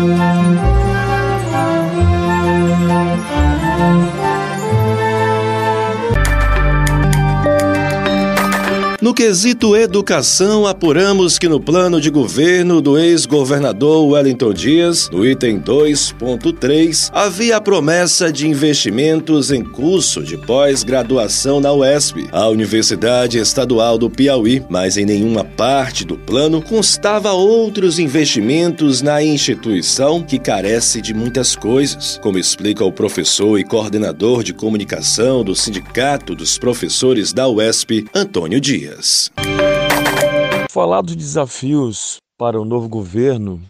Música No quesito educação, apuramos que no plano de governo do ex-governador Wellington Dias, no item 2.3, havia a promessa de investimentos em curso de pós-graduação na UESP, a Universidade Estadual do Piauí, mas em nenhuma parte do plano constava outros investimentos na instituição que carece de muitas coisas, como explica o professor e coordenador de comunicação do Sindicato dos Professores da UESP, Antônio Dias dias. Falar dos desafios para o novo governo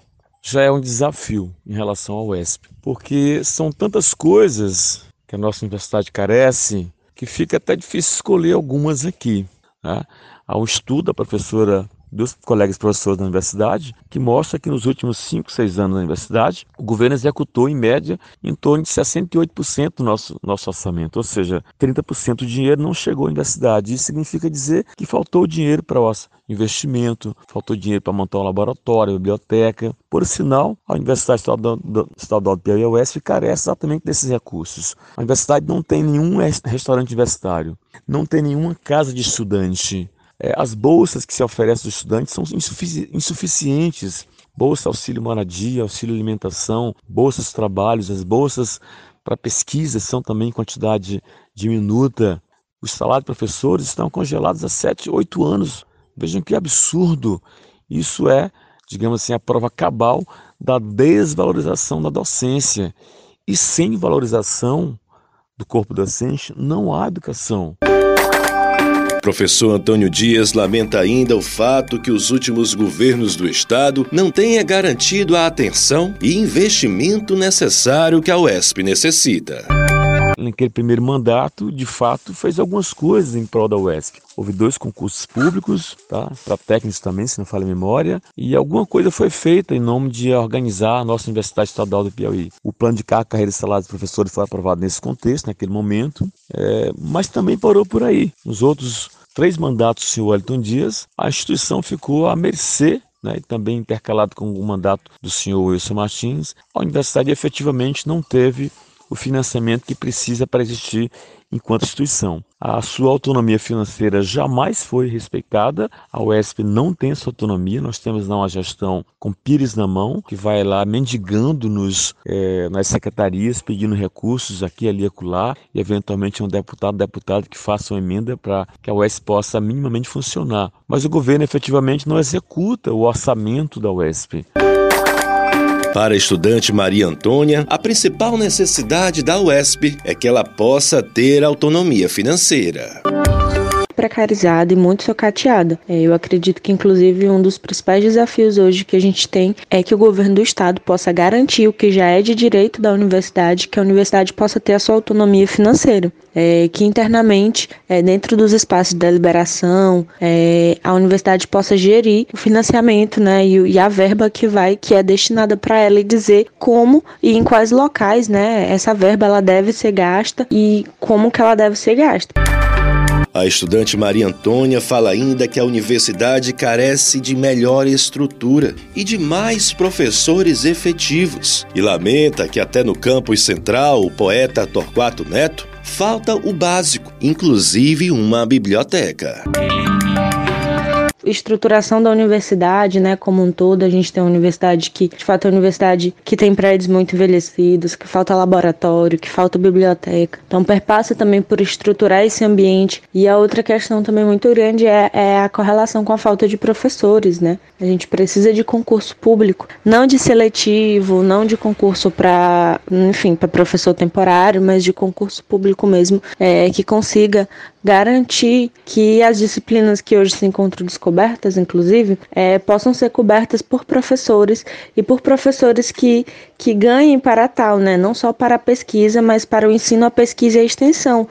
já é um desafio em relação ao UESP, porque são tantas coisas que a nossa universidade carece que fica até difícil escolher algumas aqui. Né? Há um estudo da professora dos colegas professores da universidade, que mostra que nos últimos 5, 6 anos da universidade, o governo executou, em média, em torno de 68% do nosso, nosso orçamento, ou seja, 30% do dinheiro não chegou à universidade. Isso significa dizer que faltou dinheiro para o investimento, faltou dinheiro para montar um laboratório, biblioteca. Por sinal, a Universidade Estadual do, Piauí Oeste carece exatamente desses recursos. A universidade não tem nenhum restaurante universitário, não tem nenhuma casa de estudante, é, as bolsas que se oferecem aos estudantes são insufici insuficientes. Bolsa auxílio moradia, auxílio alimentação, bolsas trabalhos, as bolsas para pesquisa são também em quantidade diminuta. Os salários de professores estão congelados há 7, 8 anos. Vejam que absurdo. Isso é, digamos assim, a prova cabal da desvalorização da docência. E sem valorização do corpo docente, não há educação. Professor Antônio Dias lamenta ainda o fato que os últimos governos do estado não tenham garantido a atenção e investimento necessário que a UESP necessita naquele primeiro mandato, de fato, fez algumas coisas em prol da UESP. Houve dois concursos públicos, tá? para técnicos também, se não falha a memória, e alguma coisa foi feita em nome de organizar a nossa Universidade Estadual do Piauí. O plano de carreira e salário dos professores foi aprovado nesse contexto, naquele momento, é, mas também parou por aí. Nos outros três mandatos do senhor Wellington Dias, a instituição ficou à mercê né, e também intercalado com o mandato do senhor Wilson Martins, a universidade efetivamente não teve o financiamento que precisa para existir enquanto instituição. A sua autonomia financeira jamais foi respeitada. A UESP não tem essa autonomia. Nós temos lá uma gestão com pires na mão, que vai lá mendigando nos, é, nas secretarias, pedindo recursos aqui, ali, acolá, e eventualmente um deputado, deputado que faça uma emenda para que a UESP possa minimamente funcionar. Mas o governo efetivamente não executa o orçamento da UESP. Para a estudante Maria Antônia, a principal necessidade da UESP é que ela possa ter autonomia financeira precarizada e muito socateada. É, eu acredito que, inclusive, um dos principais desafios hoje que a gente tem é que o governo do estado possa garantir o que já é de direito da universidade, que a universidade possa ter a sua autonomia financeira. É, que internamente, é, dentro dos espaços de deliberação, a universidade possa gerir o financiamento né, e, e a verba que vai, que é destinada para ela e dizer como e em quais locais né, essa verba ela deve ser gasta e como que ela deve ser gasta. A estudante Maria Antônia fala ainda que a universidade carece de melhor estrutura e de mais professores efetivos e lamenta que até no campus central, o poeta Torquato Neto, falta o básico, inclusive uma biblioteca estruturação da universidade, né, como um todo, a gente tem uma universidade que, de fato, é uma universidade que tem prédios muito envelhecidos, que falta laboratório, que falta biblioteca. Então, perpassa também por estruturar esse ambiente. E a outra questão também muito grande é, é a correlação com a falta de professores, né? A gente precisa de concurso público, não de seletivo, não de concurso para, enfim, para professor temporário, mas de concurso público mesmo, é, que consiga garantir que as disciplinas que hoje se encontram descobertas, inclusive, é, possam ser cobertas por professores e por professores que, que ganhem para tal, né? não só para a pesquisa, mas para o ensino, a pesquisa e a extensão.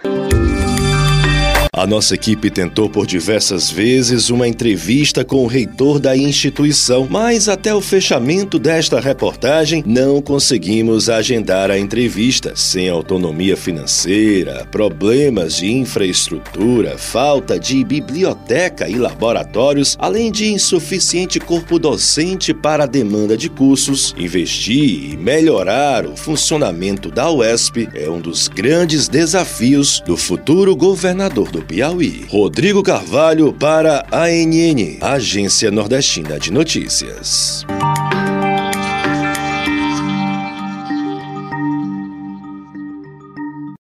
A nossa equipe tentou por diversas vezes uma entrevista com o reitor da instituição, mas até o fechamento desta reportagem não conseguimos agendar a entrevista. Sem autonomia financeira, problemas de infraestrutura, falta de biblioteca e laboratórios, além de insuficiente corpo docente para a demanda de cursos, investir e melhorar o funcionamento da UESP é um dos grandes desafios do futuro governador do Piauí. Rodrigo Carvalho para a ANN, Agência Nordestina de Notícias.